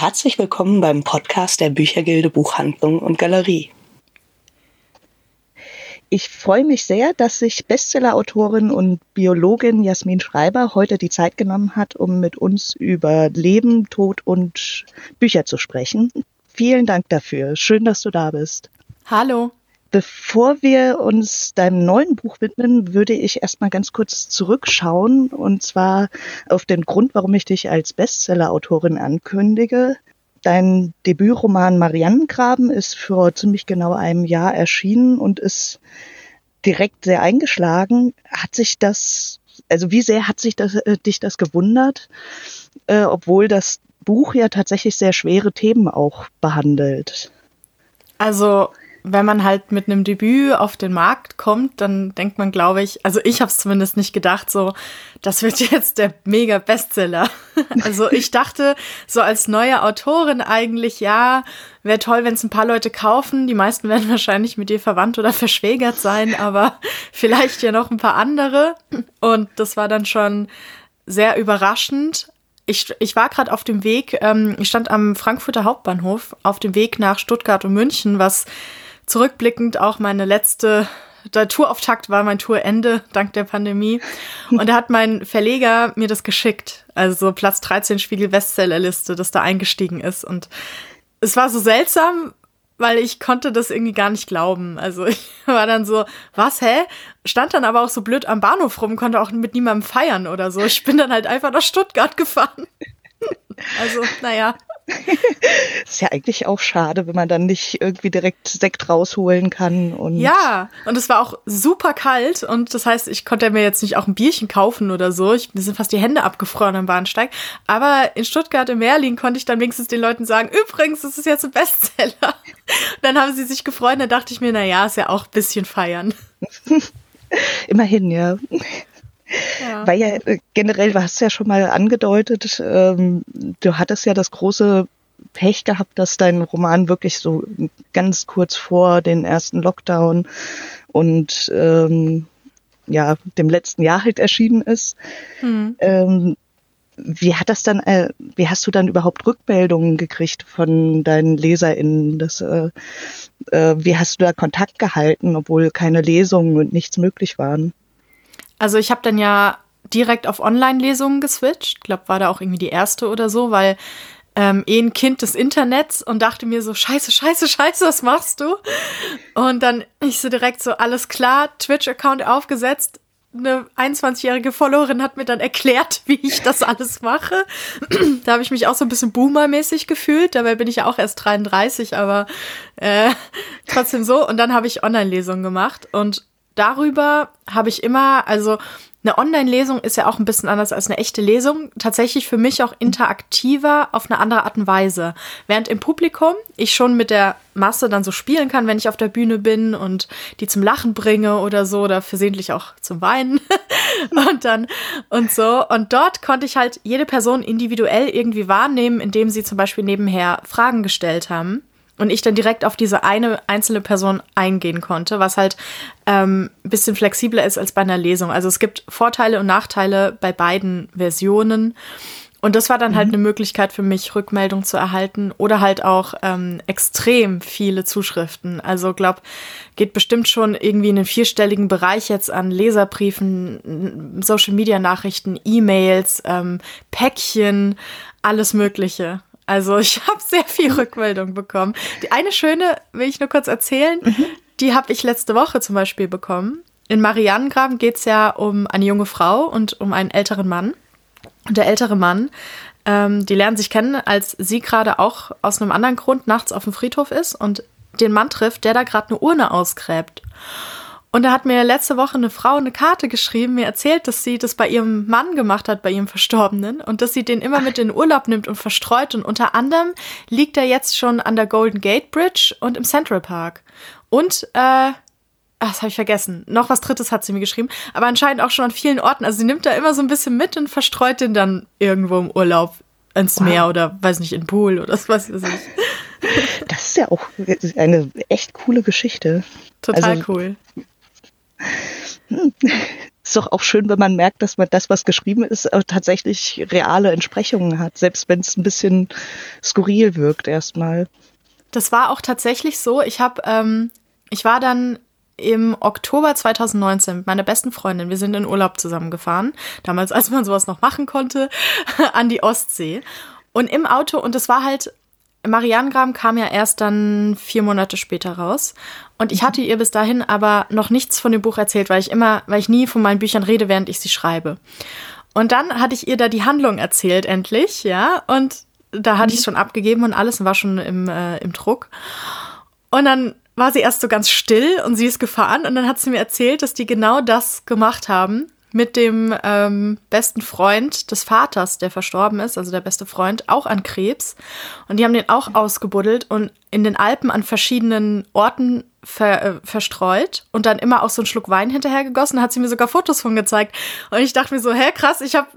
Herzlich willkommen beim Podcast der Büchergilde Buchhandlung und Galerie. Ich freue mich sehr, dass sich Bestsellerautorin und Biologin Jasmin Schreiber heute die Zeit genommen hat, um mit uns über Leben, Tod und Bücher zu sprechen. Vielen Dank dafür. Schön, dass du da bist. Hallo. Bevor wir uns deinem neuen Buch widmen, würde ich erstmal ganz kurz zurückschauen und zwar auf den Grund, warum ich dich als Bestsellerautorin ankündige. Dein Debütroman Mariannengraben ist vor ziemlich genau einem Jahr erschienen und ist direkt sehr eingeschlagen. Hat sich das, also wie sehr hat sich das, äh, dich das gewundert, äh, obwohl das Buch ja tatsächlich sehr schwere Themen auch behandelt? Also wenn man halt mit einem Debüt auf den Markt kommt, dann denkt man, glaube ich, also ich habe es zumindest nicht gedacht, so, das wird jetzt der mega Bestseller. Also ich dachte so als neue Autorin eigentlich, ja, wäre toll, wenn es ein paar Leute kaufen. Die meisten werden wahrscheinlich mit dir verwandt oder verschwägert sein, aber vielleicht ja noch ein paar andere. Und das war dann schon sehr überraschend. Ich, ich war gerade auf dem Weg, ähm, ich stand am Frankfurter Hauptbahnhof auf dem Weg nach Stuttgart und München, was zurückblickend auch meine letzte der Tourauftakt war mein Tourende dank der Pandemie. Und da hat mein Verleger mir das geschickt. Also Platz 13 Spiegel Bestsellerliste, das da eingestiegen ist. Und es war so seltsam, weil ich konnte das irgendwie gar nicht glauben. Also ich war dann so, was, hä? Stand dann aber auch so blöd am Bahnhof rum, konnte auch mit niemandem feiern oder so. Ich bin dann halt einfach nach Stuttgart gefahren. Also, naja. Ist ja eigentlich auch schade, wenn man dann nicht irgendwie direkt Sekt rausholen kann. Und ja, und es war auch super kalt und das heißt, ich konnte mir jetzt nicht auch ein Bierchen kaufen oder so. Ich, mir sind fast die Hände abgefroren am Bahnsteig. Aber in Stuttgart im Merlin konnte ich dann wenigstens den Leuten sagen, übrigens, das ist jetzt ein Bestseller. Und dann haben sie sich gefreut und dann dachte ich mir, na ja, ist ja auch ein bisschen feiern. Immerhin, ja. Ja. Weil ja äh, generell, du hast ja schon mal angedeutet, ähm, du hattest ja das große Pech gehabt, dass dein Roman wirklich so ganz kurz vor den ersten Lockdown und ähm, ja, dem letzten Jahr halt erschienen ist. Hm. Ähm, wie hat das dann, äh, wie hast du dann überhaupt Rückmeldungen gekriegt von deinen LeserInnen? Das, äh, äh, wie hast du da Kontakt gehalten, obwohl keine Lesungen und nichts möglich waren? Also ich habe dann ja direkt auf Online-Lesungen geswitcht. Ich glaube, war da auch irgendwie die erste oder so, weil ähm, eh ein Kind des Internets und dachte mir so, scheiße, scheiße, scheiße, was machst du? Und dann ich so direkt so, alles klar, Twitch-Account aufgesetzt. Eine 21-jährige Followerin hat mir dann erklärt, wie ich das alles mache. da habe ich mich auch so ein bisschen Boomer-mäßig gefühlt. Dabei bin ich ja auch erst 33, aber äh, trotzdem so. Und dann habe ich Online-Lesungen gemacht und darüber habe ich immer, also eine Online-Lesung ist ja auch ein bisschen anders als eine echte Lesung. Tatsächlich für mich auch interaktiver auf eine andere Art und Weise. Während im Publikum ich schon mit der Masse dann so spielen kann, wenn ich auf der Bühne bin und die zum Lachen bringe oder so oder versehentlich auch zum Weinen und dann und so. Und dort konnte ich halt jede Person individuell irgendwie wahrnehmen, indem sie zum Beispiel nebenher Fragen gestellt haben und ich dann direkt auf diese eine einzelne Person eingehen konnte, was halt ähm, ein bisschen flexibler ist als bei einer Lesung. Also es gibt Vorteile und Nachteile bei beiden Versionen. Und das war dann halt mhm. halt eine Möglichkeit für mich, Rückmeldung zu erhalten oder halt auch ähm, extrem viele Zuschriften. Also glaub, geht bestimmt schon irgendwie in den vierstelligen Bereich jetzt an Leserbriefen, Social-Media-Nachrichten, E-Mails, ähm, Päckchen, alles Mögliche. Also ich habe sehr viel Rückmeldung bekommen. Die eine schöne will ich nur kurz erzählen. Mhm. Die habe ich letzte Woche zum Beispiel bekommen. In Marianengraben geht es ja um eine junge Frau und um einen älteren Mann. Und der ältere Mann, ähm, die lernen sich kennen, als sie gerade auch aus einem anderen Grund nachts auf dem Friedhof ist und den Mann trifft, der da gerade eine Urne ausgräbt. Und da hat mir letzte Woche eine Frau eine Karte geschrieben, mir erzählt, dass sie das bei ihrem Mann gemacht hat, bei ihrem Verstorbenen, und dass sie den immer mit in Urlaub nimmt und verstreut. Und unter anderem liegt er jetzt schon an der Golden Gate Bridge und im Central Park. Und, äh, ach, das habe ich vergessen. Noch was Drittes hat sie mir geschrieben, aber anscheinend auch schon an vielen Orten. Also sie nimmt da immer so ein bisschen mit und verstreut den dann irgendwo im Urlaub ins wow. Meer oder weiß nicht, in den Pool oder was weiß ich. Das ist ja auch eine echt coole Geschichte. Total also, cool. Ist doch auch schön, wenn man merkt, dass man das, was geschrieben ist, äh, tatsächlich reale Entsprechungen hat, selbst wenn es ein bisschen skurril wirkt erstmal. Das war auch tatsächlich so. Ich habe, ähm, ich war dann im Oktober 2019 mit meiner besten Freundin. Wir sind in Urlaub zusammengefahren, damals, als man sowas noch machen konnte, an die Ostsee. Und im Auto, und es war halt, Marianengraben kam ja erst dann vier Monate später raus. Und ich hatte ihr bis dahin aber noch nichts von dem Buch erzählt, weil ich immer, weil ich nie von meinen Büchern rede, während ich sie schreibe. Und dann hatte ich ihr da die Handlung erzählt, endlich, ja. Und da hatte ich es schon abgegeben und alles und war schon im, äh, im Druck. Und dann war sie erst so ganz still und sie ist gefahren und dann hat sie mir erzählt, dass die genau das gemacht haben mit dem ähm, besten Freund des Vaters, der verstorben ist, also der beste Freund, auch an Krebs. Und die haben den auch ausgebuddelt und in den Alpen an verschiedenen Orten ver, äh, verstreut und dann immer auch so einen Schluck Wein hinterher gegossen. hat sie mir sogar Fotos von gezeigt. Und ich dachte mir so, hä, krass, ich hab,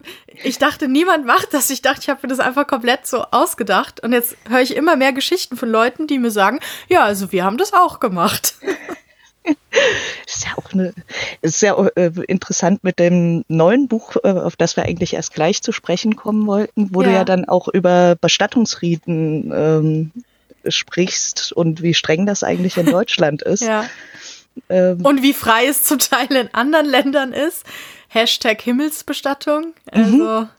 ich dachte, niemand macht das. Ich dachte, ich habe mir das einfach komplett so ausgedacht. Und jetzt höre ich immer mehr Geschichten von Leuten, die mir sagen, ja, also wir haben das auch gemacht. ist ja auch eine, ist sehr äh, interessant mit dem neuen Buch, äh, auf das wir eigentlich erst gleich zu sprechen kommen wollten, wo ja. du ja dann auch über Bestattungsriten ähm, sprichst und wie streng das eigentlich in Deutschland ist. Ja. Ähm, und wie frei es zum Teil in anderen Ländern ist. Hashtag Himmelsbestattung. Mhm. Also. Mhm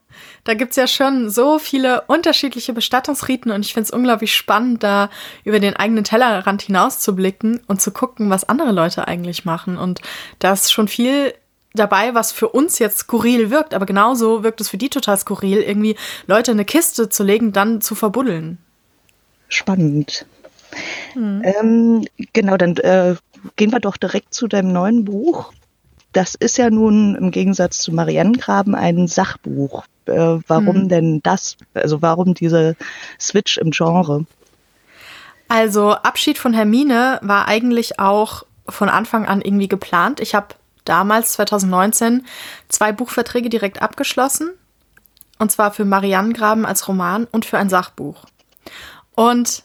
da gibt's ja schon so viele unterschiedliche Bestattungsriten und ich finde es unglaublich spannend, da über den eigenen Tellerrand hinaus zu blicken und zu gucken, was andere Leute eigentlich machen. Und da ist schon viel dabei, was für uns jetzt skurril wirkt, aber genauso wirkt es für die total skurril, irgendwie Leute in eine Kiste zu legen, dann zu verbuddeln. Spannend. Hm. Ähm, genau, dann äh, gehen wir doch direkt zu deinem neuen Buch. Das ist ja nun im Gegensatz zu Marianengraben ein Sachbuch. Äh, warum hm. denn das? Also warum diese Switch im Genre? Also Abschied von Hermine war eigentlich auch von Anfang an irgendwie geplant. Ich habe damals 2019 zwei Buchverträge direkt abgeschlossen. Und zwar für Marianengraben als Roman und für ein Sachbuch. Und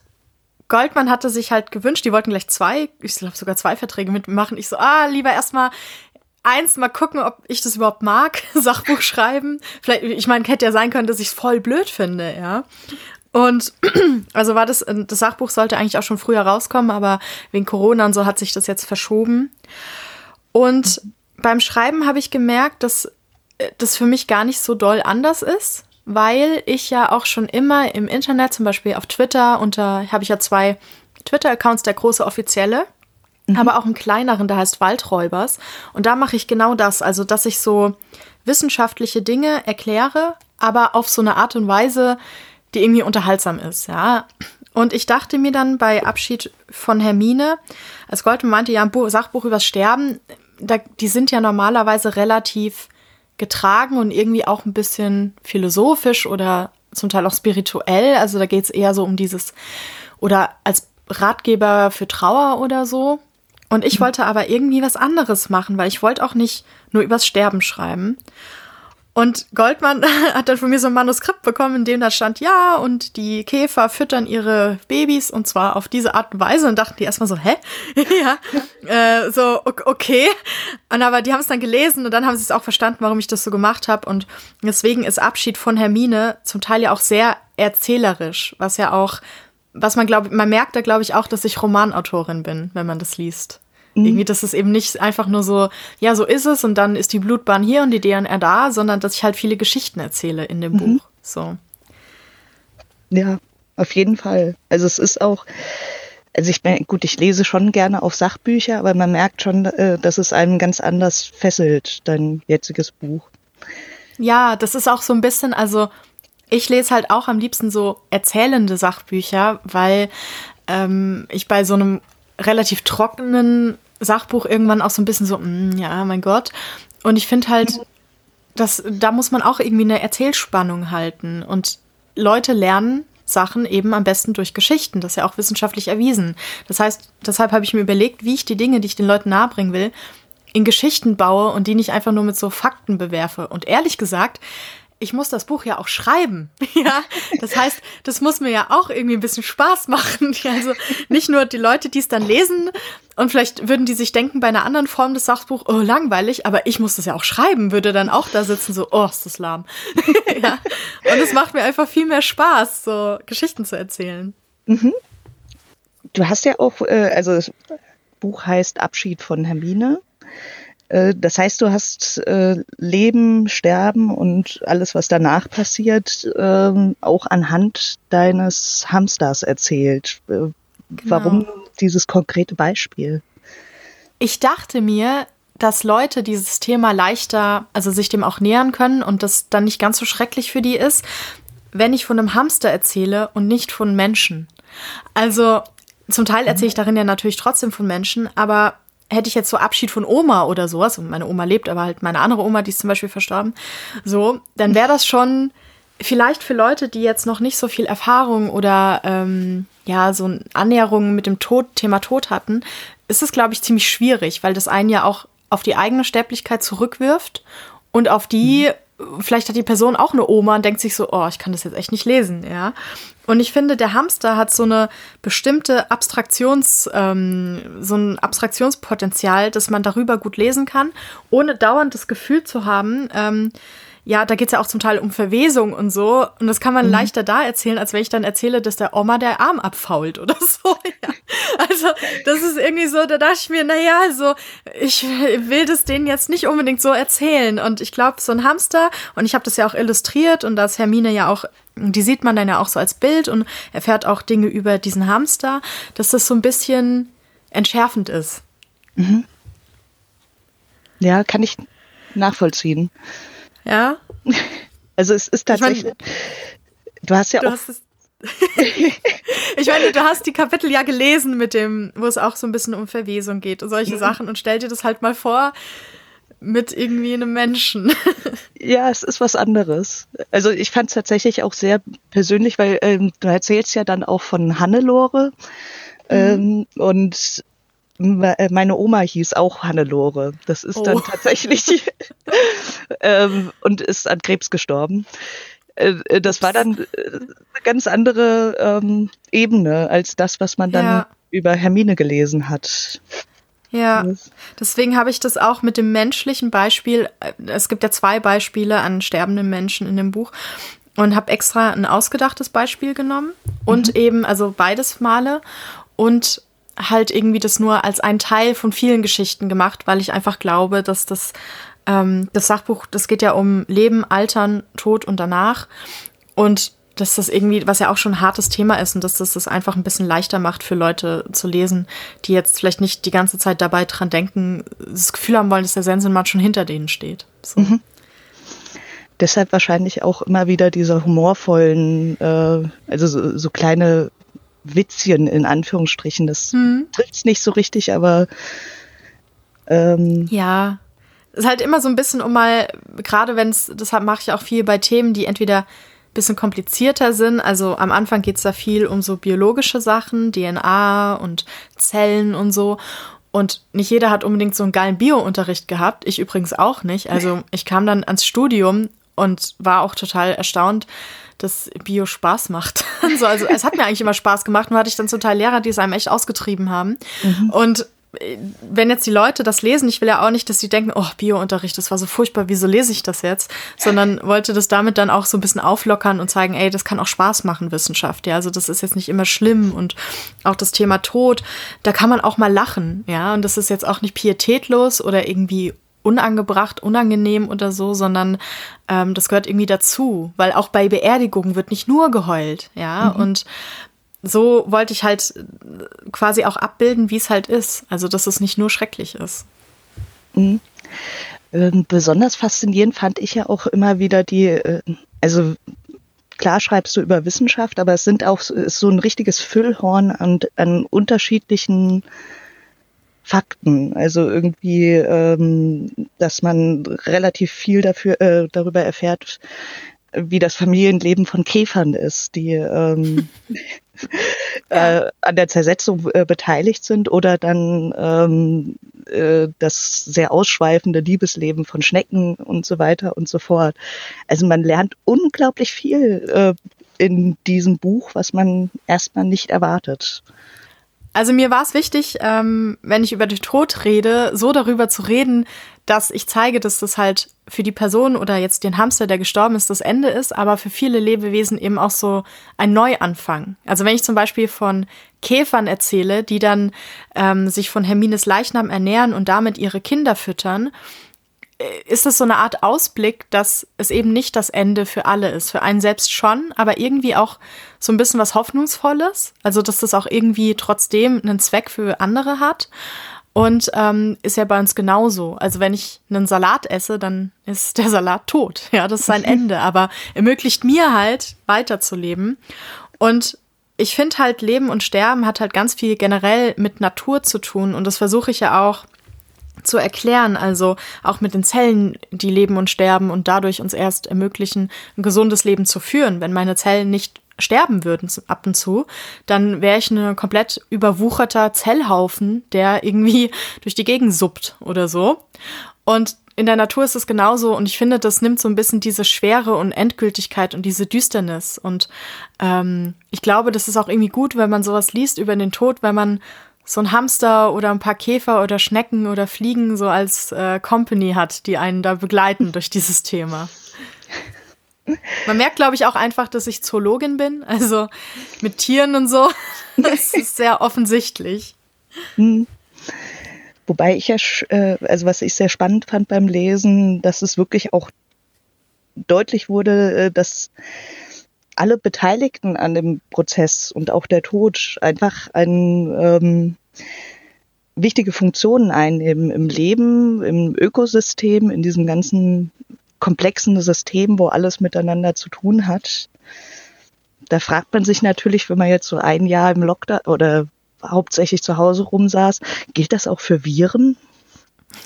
Goldman hatte sich halt gewünscht, die wollten gleich zwei, ich glaube sogar zwei Verträge mitmachen. Ich so, ah, lieber erstmal eins, mal gucken, ob ich das überhaupt mag, Sachbuch schreiben. Vielleicht, ich meine, hätte ja sein können, dass ich es voll blöd finde, ja. Und also war das, das Sachbuch sollte eigentlich auch schon früher rauskommen, aber wegen Corona und so hat sich das jetzt verschoben. Und beim Schreiben habe ich gemerkt, dass äh, das für mich gar nicht so doll anders ist, weil ich ja auch schon immer im Internet, zum Beispiel auf Twitter, unter habe ich ja zwei Twitter-Accounts, der große offizielle mhm. aber auch einen kleineren, der heißt Waldräubers. Und da mache ich genau das, also dass ich so wissenschaftliche Dinge erkläre, aber auf so eine Art und Weise, die irgendwie unterhaltsam ist, ja. Und ich dachte mir dann bei Abschied von Hermine, als Goldman meinte, ja, ein Sachbuch übers Sterben, da, die sind ja normalerweise relativ getragen und irgendwie auch ein bisschen philosophisch oder zum Teil auch spirituell. Also da geht es eher so um dieses, oder als Ratgeber für Trauer oder so. Und ich wollte aber irgendwie was anderes machen, weil ich wollte auch nicht nur übers Sterben schreiben. Und Goldmann hat dann von mir so ein Manuskript bekommen, in dem da stand, ja, und die Käfer füttern ihre Babys und zwar auf diese Art und Weise und dachten die erstmal so, hä? ja, äh, so, okay. Und aber die haben es dann gelesen und dann haben sie es auch verstanden, warum ich das so gemacht habe. Und deswegen ist Abschied von Hermine zum Teil ja auch sehr erzählerisch, was ja auch was man glaubt, man merkt da, glaube ich, auch, dass ich Romanautorin bin, wenn man das liest. Mhm. Irgendwie, dass es eben nicht einfach nur so, ja, so ist es und dann ist die Blutbahn hier und die DNR da, sondern dass ich halt viele Geschichten erzähle in dem mhm. Buch. So. Ja, auf jeden Fall. Also es ist auch, also ich meine, gut, ich lese schon gerne auf Sachbücher, aber man merkt schon, äh, dass es einem ganz anders fesselt, dein jetziges Buch. Ja, das ist auch so ein bisschen, also ich lese halt auch am liebsten so erzählende Sachbücher, weil ähm, ich bei so einem relativ trockenen Sachbuch irgendwann auch so ein bisschen so, mm, ja, mein Gott. Und ich finde halt, dass da muss man auch irgendwie eine Erzählspannung halten. Und Leute lernen Sachen eben am besten durch Geschichten. Das ist ja auch wissenschaftlich erwiesen. Das heißt, deshalb habe ich mir überlegt, wie ich die Dinge, die ich den Leuten nahebringen will, in Geschichten baue und die nicht einfach nur mit so Fakten bewerfe. Und ehrlich gesagt, ich muss das Buch ja auch schreiben. Ja, das heißt, das muss mir ja auch irgendwie ein bisschen Spaß machen. Also nicht nur die Leute, die es dann lesen und vielleicht würden die sich denken bei einer anderen Form des Sachbuchs, oh, langweilig, aber ich muss das ja auch schreiben, würde dann auch da sitzen, so, oh, ist das lahm. ja. Und es macht mir einfach viel mehr Spaß, so Geschichten zu erzählen. Mhm. Du hast ja auch, äh, also das Buch heißt Abschied von Hermine. Äh, das heißt, du hast äh, Leben, Sterben und alles, was danach passiert, ähm, auch anhand deines Hamsters erzählt. Äh, genau. Warum dieses konkrete Beispiel? Ich dachte mir, dass Leute dieses Thema leichter, also sich dem auch nähern können und das dann nicht ganz so schrecklich für die ist, wenn ich von einem Hamster erzähle und nicht von Menschen. Also zum Teil erzähle ich darin ja natürlich trotzdem von Menschen, aber hätte ich jetzt so Abschied von Oma oder sowas, und meine Oma lebt, aber halt meine andere Oma, die ist zum Beispiel verstorben, so, dann wäre das schon vielleicht für Leute, die jetzt noch nicht so viel Erfahrung oder ähm, ja, so Annäherungen mit dem Tod, Thema Tod hatten, ist es, glaube ich, ziemlich schwierig, weil das einen ja auch auf die eigene Sterblichkeit zurückwirft und auf die, mhm. Vielleicht hat die Person auch eine Oma und denkt sich so, oh, ich kann das jetzt echt nicht lesen, ja. Und ich finde, der Hamster hat so eine bestimmte Abstraktions, ähm, so ein Abstraktionspotenzial, dass man darüber gut lesen kann, ohne dauernd das Gefühl zu haben, ähm, ja, da geht's ja auch zum Teil um Verwesung und so. Und das kann man mhm. leichter da erzählen, als wenn ich dann erzähle, dass der Oma der Arm abfault oder so. Ja. Also, das ist irgendwie so, da dachte ich mir, naja, also, ich will das denen jetzt nicht unbedingt so erzählen. Und ich glaube, so ein Hamster, und ich habe das ja auch illustriert und da ist Hermine ja auch die sieht man dann ja auch so als Bild und erfährt auch Dinge über diesen Hamster, dass das so ein bisschen entschärfend ist. Mhm. Ja, kann ich nachvollziehen. Ja. Also es ist tatsächlich. Ich mein, du hast ja du auch. Hast ich meine, du hast die Kapitel ja gelesen mit dem, wo es auch so ein bisschen um Verwesung geht und solche mhm. Sachen und stell dir das halt mal vor, mit irgendwie einem Menschen. Ja, es ist was anderes. Also ich fand es tatsächlich auch sehr persönlich, weil ähm, du erzählst ja dann auch von Hannelore mhm. ähm, und meine Oma hieß auch Hannelore. Das ist oh. dann tatsächlich ähm, und ist an Krebs gestorben. Äh, äh, das war dann eine ganz andere ähm, Ebene als das, was man dann ja. über Hermine gelesen hat. Ja, deswegen habe ich das auch mit dem menschlichen Beispiel, äh, es gibt ja zwei Beispiele an sterbenden Menschen in dem Buch und habe extra ein ausgedachtes Beispiel genommen und mhm. eben, also beides Male und halt irgendwie das nur als ein Teil von vielen Geschichten gemacht, weil ich einfach glaube, dass das, ähm, das Sachbuch, das geht ja um Leben, Altern, Tod und danach und dass das irgendwie, was ja auch schon ein hartes Thema ist und dass das das einfach ein bisschen leichter macht für Leute zu lesen, die jetzt vielleicht nicht die ganze Zeit dabei dran denken, das Gefühl haben wollen, dass der Sensenmann schon hinter denen steht. So. Mhm. Deshalb wahrscheinlich auch immer wieder diese humorvollen, äh, also so, so kleine Witzchen in Anführungsstrichen. Das mhm. trifft nicht so richtig, aber ähm, ja, es ist halt immer so ein bisschen um mal, gerade wenn es, deshalb mache ich auch viel bei Themen, die entweder bisschen komplizierter sind. Also am Anfang geht es da viel um so biologische Sachen, DNA und Zellen und so. Und nicht jeder hat unbedingt so einen geilen Bio-Unterricht gehabt. Ich übrigens auch nicht. Also ich kam dann ans Studium und war auch total erstaunt, dass Bio Spaß macht. also, also es hat mir eigentlich immer Spaß gemacht. Nur hatte ich dann zum Teil Lehrer, die es einem echt ausgetrieben haben. Mhm. Und wenn jetzt die Leute das lesen, ich will ja auch nicht, dass sie denken, oh, Biounterricht, das war so furchtbar, wieso lese ich das jetzt? Sondern wollte das damit dann auch so ein bisschen auflockern und zeigen, ey, das kann auch Spaß machen, Wissenschaft, ja. Also das ist jetzt nicht immer schlimm und auch das Thema Tod, da kann man auch mal lachen, ja. Und das ist jetzt auch nicht pietätlos oder irgendwie unangebracht, unangenehm oder so, sondern ähm, das gehört irgendwie dazu, weil auch bei Beerdigungen wird nicht nur geheult, ja. Mhm. Und so wollte ich halt quasi auch abbilden, wie es halt ist. Also, dass es nicht nur schrecklich ist. Mhm. Ähm, besonders faszinierend fand ich ja auch immer wieder die, äh, also klar schreibst du über Wissenschaft, aber es sind auch ist so ein richtiges Füllhorn an, an unterschiedlichen Fakten. Also irgendwie, ähm, dass man relativ viel dafür äh, darüber erfährt, wie das Familienleben von Käfern ist, die ähm, äh, an der Zersetzung äh, beteiligt sind oder dann ähm, äh, das sehr ausschweifende Liebesleben von Schnecken und so weiter und so fort. Also man lernt unglaublich viel äh, in diesem Buch, was man erstmal nicht erwartet. Also mir war es wichtig, ähm, wenn ich über den Tod rede, so darüber zu reden, dass ich zeige, dass das halt für die Person oder jetzt den Hamster, der gestorben ist, das Ende ist, aber für viele Lebewesen eben auch so ein Neuanfang. Also wenn ich zum Beispiel von Käfern erzähle, die dann ähm, sich von Hermines Leichnam ernähren und damit ihre Kinder füttern, äh, ist es so eine Art Ausblick, dass es eben nicht das Ende für alle ist. Für einen selbst schon, aber irgendwie auch so ein bisschen was Hoffnungsvolles. Also, dass das auch irgendwie trotzdem einen Zweck für andere hat. Und ähm, ist ja bei uns genauso. Also wenn ich einen Salat esse, dann ist der Salat tot. Ja, das ist sein Ende. Aber ermöglicht mir halt weiterzuleben. Und ich finde halt, Leben und Sterben hat halt ganz viel generell mit Natur zu tun. Und das versuche ich ja auch zu erklären, also auch mit den Zellen, die leben und sterben und dadurch uns erst ermöglichen, ein gesundes Leben zu führen. Wenn meine Zellen nicht sterben würden ab und zu, dann wäre ich ein komplett überwucherter Zellhaufen, der irgendwie durch die Gegend suppt oder so. Und in der Natur ist es genauso und ich finde, das nimmt so ein bisschen diese Schwere und Endgültigkeit und diese Düsternis. Und ähm, ich glaube, das ist auch irgendwie gut, wenn man sowas liest über den Tod, wenn man so ein Hamster oder ein paar Käfer oder Schnecken oder Fliegen so als äh, Company hat, die einen da begleiten durch dieses Thema. Man merkt, glaube ich, auch einfach, dass ich Zoologin bin, also mit Tieren und so. Das ist sehr offensichtlich. Hm. Wobei ich ja, äh, also was ich sehr spannend fand beim Lesen, dass es wirklich auch deutlich wurde, äh, dass alle Beteiligten an dem Prozess und auch der Tod einfach ein, ähm, wichtige Funktionen einnehmen im Leben, im Ökosystem, in diesem ganzen komplexen System, wo alles miteinander zu tun hat. Da fragt man sich natürlich, wenn man jetzt so ein Jahr im Lockdown oder hauptsächlich zu Hause rumsaß, gilt das auch für Viren?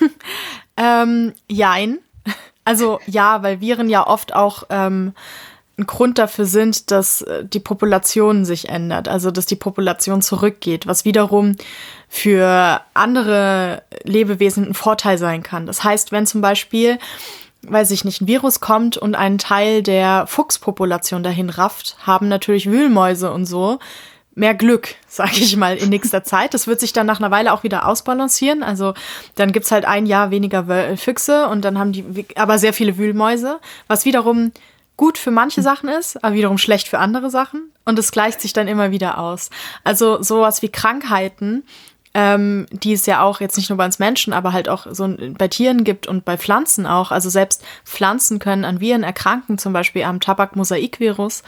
ähm, jein. Also ja, weil Viren ja oft auch ähm, ein Grund dafür sind, dass äh, die Population sich ändert, also dass die Population zurückgeht, was wiederum für andere Lebewesen ein Vorteil sein kann. Das heißt, wenn zum Beispiel, weiß ich nicht, ein Virus kommt und einen Teil der Fuchspopulation dahin rafft, haben natürlich Wühlmäuse und so mehr Glück, sage ich mal, in nächster Zeit. Das wird sich dann nach einer Weile auch wieder ausbalancieren. Also dann gibt's halt ein Jahr weniger Füchse und dann haben die aber sehr viele Wühlmäuse, was wiederum gut für manche Sachen ist, aber wiederum schlecht für andere Sachen. Und es gleicht sich dann immer wieder aus. Also sowas wie Krankheiten, ähm, die es ja auch jetzt nicht nur bei uns Menschen, aber halt auch so bei Tieren gibt und bei Pflanzen auch. Also selbst Pflanzen können an Viren erkranken, zum Beispiel am Tabak-Mosaik-Virus.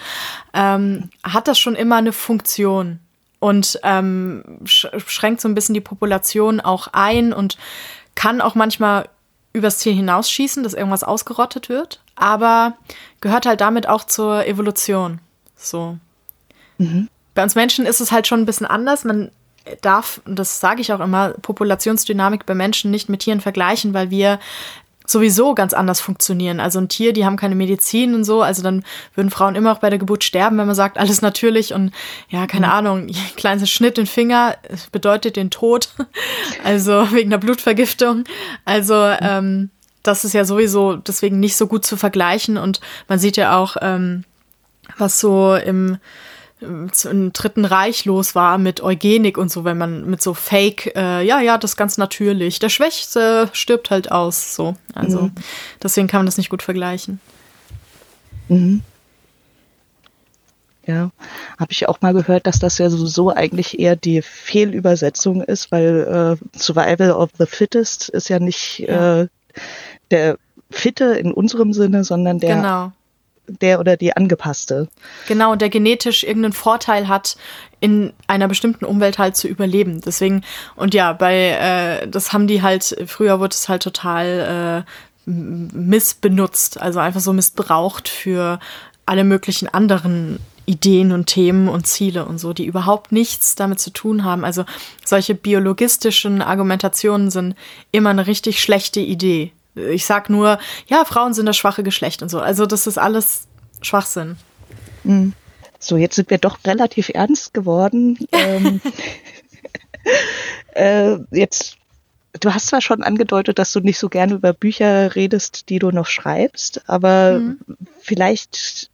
Ähm, hat das schon immer eine Funktion und ähm, schränkt so ein bisschen die Population auch ein und kann auch manchmal übers Ziel hinausschießen, dass irgendwas ausgerottet wird aber gehört halt damit auch zur Evolution. So. Mhm. Bei uns Menschen ist es halt schon ein bisschen anders. Man darf, und das sage ich auch immer, Populationsdynamik bei Menschen nicht mit Tieren vergleichen, weil wir sowieso ganz anders funktionieren. Also ein Tier, die haben keine Medizin und so, also dann würden Frauen immer auch bei der Geburt sterben, wenn man sagt, alles natürlich und ja, keine mhm. Ahnung, kleiner Schnitt den Finger bedeutet den Tod, also wegen der Blutvergiftung. Also mhm. ähm, das ist ja sowieso deswegen nicht so gut zu vergleichen. Und man sieht ja auch, ähm, was so im, im Dritten Reich los war mit Eugenik und so, wenn man mit so Fake, äh, ja, ja, das ist ganz natürlich. Der Schwächste stirbt halt aus, so. Also mhm. deswegen kann man das nicht gut vergleichen. Mhm. Ja, habe ich auch mal gehört, dass das ja sowieso eigentlich eher die Fehlübersetzung ist, weil äh, Survival of the Fittest ist ja nicht ja. Äh, der Fitte in unserem Sinne, sondern der, genau. Der oder die angepasste. Genau, der genetisch irgendeinen Vorteil hat, in einer bestimmten Umwelt halt zu überleben. Deswegen, und ja, bei, äh, das haben die halt, früher wurde es halt total äh, missbenutzt, also einfach so missbraucht für alle möglichen anderen Ideen und Themen und Ziele und so, die überhaupt nichts damit zu tun haben. Also solche biologistischen Argumentationen sind immer eine richtig schlechte Idee. Ich sag nur, ja, Frauen sind das schwache Geschlecht und so. Also das ist alles Schwachsinn. Mhm. So, jetzt sind wir doch relativ ernst geworden. ähm, äh, jetzt du hast zwar schon angedeutet, dass du nicht so gerne über Bücher redest, die du noch schreibst, aber mhm. vielleicht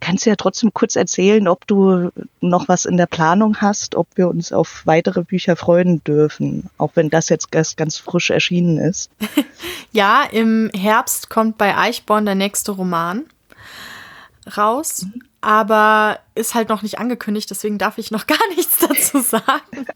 kannst du ja trotzdem kurz erzählen, ob du noch was in der Planung hast, ob wir uns auf weitere Bücher freuen dürfen, auch wenn das jetzt ganz, ganz frisch erschienen ist. ja, im Herbst kommt bei Eichborn der nächste Roman raus. Mhm aber ist halt noch nicht angekündigt, deswegen darf ich noch gar nichts dazu sagen.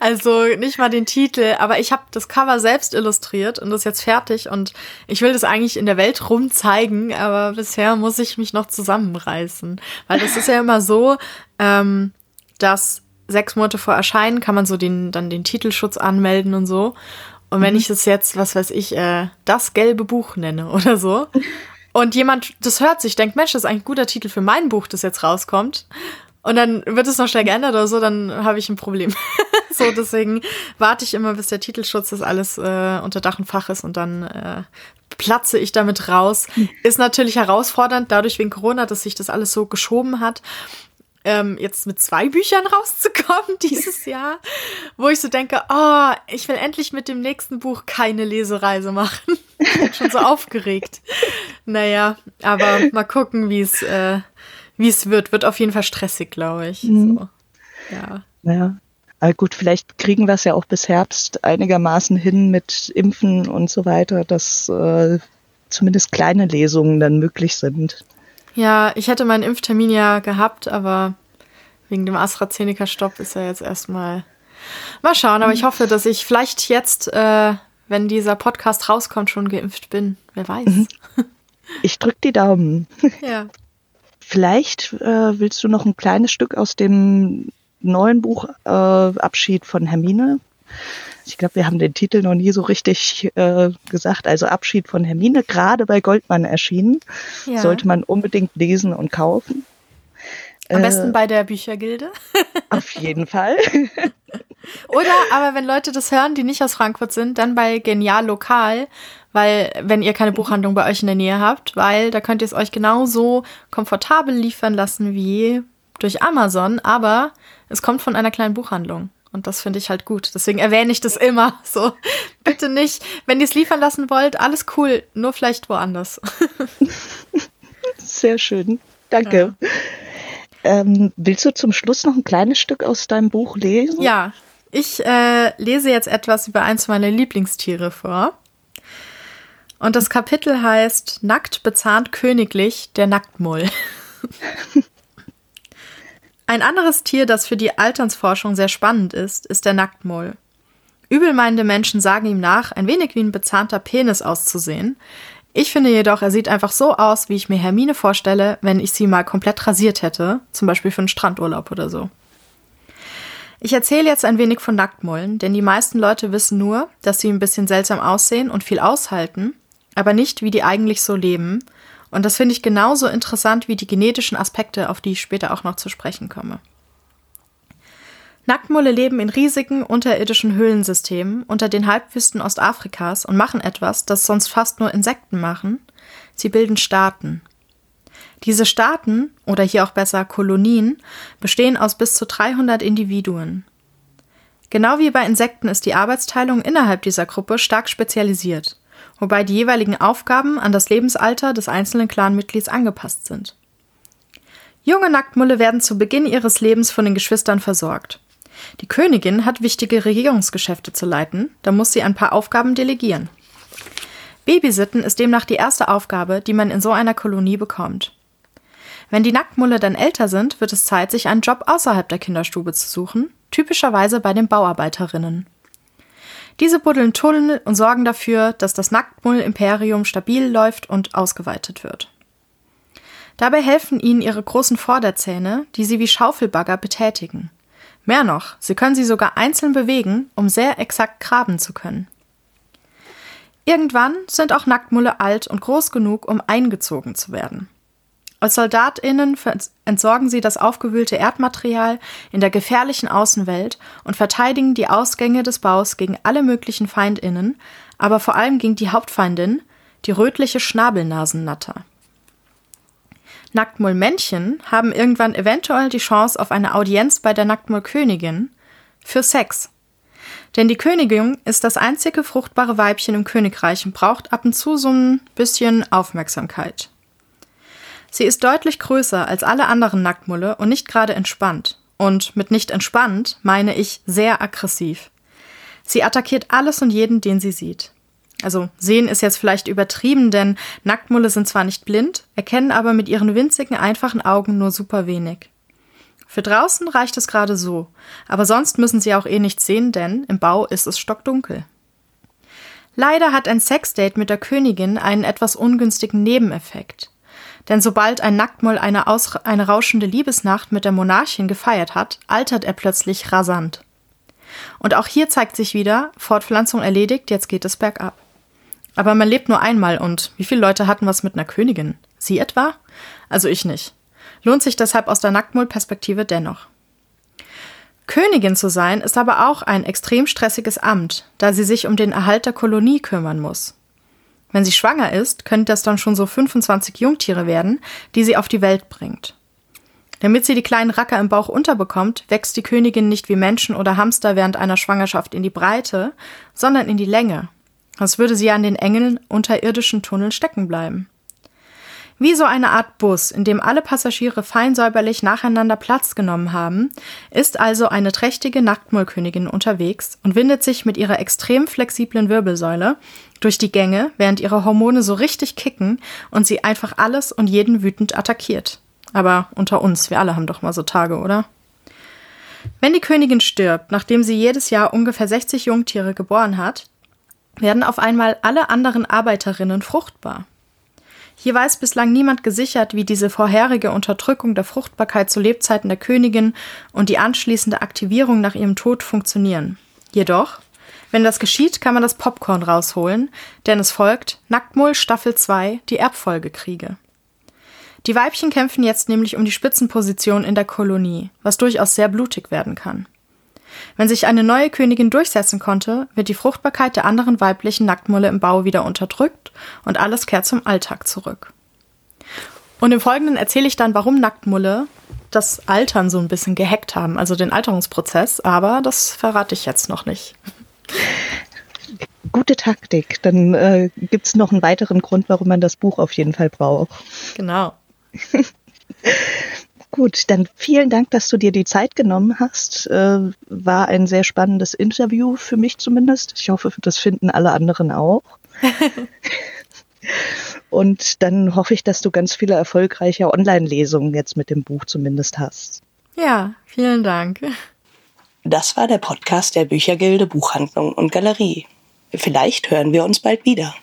also nicht mal den Titel, aber ich habe das Cover selbst illustriert und ist jetzt fertig und ich will das eigentlich in der Welt rum zeigen, aber bisher muss ich mich noch zusammenreißen, weil das ist ja immer so, ähm, dass sechs Monate vor Erscheinen kann man so den dann den Titelschutz anmelden und so. Und wenn mhm. ich das jetzt, was weiß ich, äh, das gelbe Buch nenne oder so, und jemand das hört sich, denkt, Mensch, das ist eigentlich ein guter Titel für mein Buch, das jetzt rauskommt. Und dann wird es noch schnell geändert oder so, dann habe ich ein Problem. so, deswegen warte ich immer, bis der Titelschutz das alles äh, unter Dach und Fach ist und dann äh, platze ich damit raus. Ist natürlich herausfordernd, dadurch wegen Corona, dass sich das alles so geschoben hat ähm, jetzt mit zwei Büchern rauszukommen dieses Jahr, wo ich so denke, oh, ich will endlich mit dem nächsten Buch keine Lesereise machen. Ich bin schon so aufgeregt. Naja, aber mal gucken, wie es äh, wie es wird. Wird auf jeden Fall stressig, glaube ich. Mhm. So. Ja. Ja. Aber gut, vielleicht kriegen wir es ja auch bis Herbst einigermaßen hin mit Impfen und so weiter, dass äh, zumindest kleine Lesungen dann möglich sind. Ja, ich hätte meinen Impftermin ja gehabt, aber wegen dem AstraZeneca-Stopp ist er jetzt erstmal. Mal schauen, aber ich hoffe, dass ich vielleicht jetzt, äh, wenn dieser Podcast rauskommt, schon geimpft bin. Wer weiß. Mhm. Ich drück die Daumen. Ja. Vielleicht äh, willst du noch ein kleines Stück aus dem neuen Buch äh, Abschied von Hermine ich glaube, wir haben den Titel noch nie so richtig äh, gesagt. Also Abschied von Hermine, gerade bei Goldmann erschienen. Ja. Sollte man unbedingt lesen und kaufen. Am besten äh, bei der Büchergilde. Auf jeden Fall. Oder aber wenn Leute das hören, die nicht aus Frankfurt sind, dann bei Genial Lokal, weil wenn ihr keine Buchhandlung bei euch in der Nähe habt, weil da könnt ihr es euch genauso komfortabel liefern lassen wie durch Amazon, aber es kommt von einer kleinen Buchhandlung. Und das finde ich halt gut. Deswegen erwähne ich das immer. So, bitte nicht. Wenn ihr es liefern lassen wollt, alles cool. Nur vielleicht woanders. Sehr schön. Danke. Ja. Ähm, willst du zum Schluss noch ein kleines Stück aus deinem Buch lesen? Ja, ich äh, lese jetzt etwas über eins meiner Lieblingstiere vor. Und das Kapitel heißt Nackt bezahnt königlich, der Nacktmull. Ein anderes Tier, das für die Alternsforschung sehr spannend ist, ist der Nacktmull. Übelmeinende Menschen sagen ihm nach, ein wenig wie ein bezahnter Penis auszusehen. Ich finde jedoch, er sieht einfach so aus, wie ich mir Hermine vorstelle, wenn ich sie mal komplett rasiert hätte, zum Beispiel für einen Strandurlaub oder so. Ich erzähle jetzt ein wenig von Nacktmullen, denn die meisten Leute wissen nur, dass sie ein bisschen seltsam aussehen und viel aushalten, aber nicht, wie die eigentlich so leben und das finde ich genauso interessant wie die genetischen Aspekte, auf die ich später auch noch zu sprechen komme. Nacktmulle leben in riesigen unterirdischen Höhlensystemen unter den Halbwüsten Ostafrikas und machen etwas, das sonst fast nur Insekten machen. Sie bilden Staaten. Diese Staaten, oder hier auch besser Kolonien, bestehen aus bis zu 300 Individuen. Genau wie bei Insekten ist die Arbeitsteilung innerhalb dieser Gruppe stark spezialisiert wobei die jeweiligen Aufgaben an das Lebensalter des einzelnen Clanmitglieds angepasst sind. Junge Nacktmulle werden zu Beginn ihres Lebens von den Geschwistern versorgt. Die Königin hat wichtige Regierungsgeschäfte zu leiten, da muss sie ein paar Aufgaben delegieren. Babysitten ist demnach die erste Aufgabe, die man in so einer Kolonie bekommt. Wenn die Nacktmulle dann älter sind, wird es Zeit, sich einen Job außerhalb der Kinderstube zu suchen, typischerweise bei den Bauarbeiterinnen. Diese buddeln Tunnel und sorgen dafür, dass das Nacktmull-Imperium stabil läuft und ausgeweitet wird. Dabei helfen ihnen ihre großen Vorderzähne, die sie wie Schaufelbagger betätigen. Mehr noch, sie können sie sogar einzeln bewegen, um sehr exakt graben zu können. Irgendwann sind auch Nacktmulle alt und groß genug, um eingezogen zu werden. Als SoldatInnen entsorgen sie das aufgewühlte Erdmaterial in der gefährlichen Außenwelt und verteidigen die Ausgänge des Baus gegen alle möglichen FeindInnen, aber vor allem gegen die Hauptfeindin, die rötliche Schnabelnasennatter. Nacktmullmännchen haben irgendwann eventuell die Chance auf eine Audienz bei der Nacktmullkönigin für Sex. Denn die Königin ist das einzige fruchtbare Weibchen im Königreich und braucht ab und zu so ein bisschen Aufmerksamkeit. Sie ist deutlich größer als alle anderen Nacktmulle und nicht gerade entspannt. Und mit nicht entspannt meine ich sehr aggressiv. Sie attackiert alles und jeden, den sie sieht. Also sehen ist jetzt vielleicht übertrieben, denn Nacktmulle sind zwar nicht blind, erkennen aber mit ihren winzigen, einfachen Augen nur super wenig. Für draußen reicht es gerade so, aber sonst müssen sie auch eh nichts sehen, denn im Bau ist es stockdunkel. Leider hat ein Sexdate mit der Königin einen etwas ungünstigen Nebeneffekt. Denn sobald ein Nacktmull eine, eine rauschende Liebesnacht mit der Monarchin gefeiert hat, altert er plötzlich rasant. Und auch hier zeigt sich wieder, Fortpflanzung erledigt, jetzt geht es bergab. Aber man lebt nur einmal und wie viele Leute hatten was mit einer Königin? Sie etwa? Also ich nicht. Lohnt sich deshalb aus der Nacktmull-Perspektive dennoch. Königin zu sein ist aber auch ein extrem stressiges Amt, da sie sich um den Erhalt der Kolonie kümmern muss. Wenn sie schwanger ist, können das dann schon so 25 Jungtiere werden, die sie auf die Welt bringt. Damit sie die kleinen Racker im Bauch unterbekommt, wächst die Königin nicht wie Menschen oder Hamster während einer Schwangerschaft in die Breite, sondern in die Länge. Als würde sie an den engen unterirdischen Tunneln stecken bleiben. Wie so eine Art Bus, in dem alle Passagiere fein säuberlich nacheinander Platz genommen haben, ist also eine trächtige Nacktmullkönigin unterwegs und windet sich mit ihrer extrem flexiblen Wirbelsäule durch die Gänge, während ihre Hormone so richtig kicken und sie einfach alles und jeden wütend attackiert. Aber unter uns, wir alle haben doch mal so Tage, oder? Wenn die Königin stirbt, nachdem sie jedes Jahr ungefähr 60 Jungtiere geboren hat, werden auf einmal alle anderen Arbeiterinnen fruchtbar. Hier weiß bislang niemand gesichert, wie diese vorherige Unterdrückung der Fruchtbarkeit zu Lebzeiten der Königin und die anschließende Aktivierung nach ihrem Tod funktionieren. Jedoch, wenn das geschieht, kann man das Popcorn rausholen, denn es folgt Nacktmull Staffel 2, die Erbfolgekriege. Die Weibchen kämpfen jetzt nämlich um die Spitzenposition in der Kolonie, was durchaus sehr blutig werden kann. Wenn sich eine neue Königin durchsetzen konnte, wird die Fruchtbarkeit der anderen weiblichen Nacktmulle im Bau wieder unterdrückt und alles kehrt zum Alltag zurück. Und im Folgenden erzähle ich dann, warum Nacktmulle das Altern so ein bisschen gehackt haben, also den Alterungsprozess, aber das verrate ich jetzt noch nicht. Gute Taktik. Dann äh, gibt es noch einen weiteren Grund, warum man das Buch auf jeden Fall braucht. Genau. Gut, dann vielen Dank, dass du dir die Zeit genommen hast. Äh, war ein sehr spannendes Interview für mich zumindest. Ich hoffe, das finden alle anderen auch. Und dann hoffe ich, dass du ganz viele erfolgreiche Online-Lesungen jetzt mit dem Buch zumindest hast. Ja, vielen Dank. Das war der Podcast der Büchergilde Buchhandlung und Galerie. Vielleicht hören wir uns bald wieder.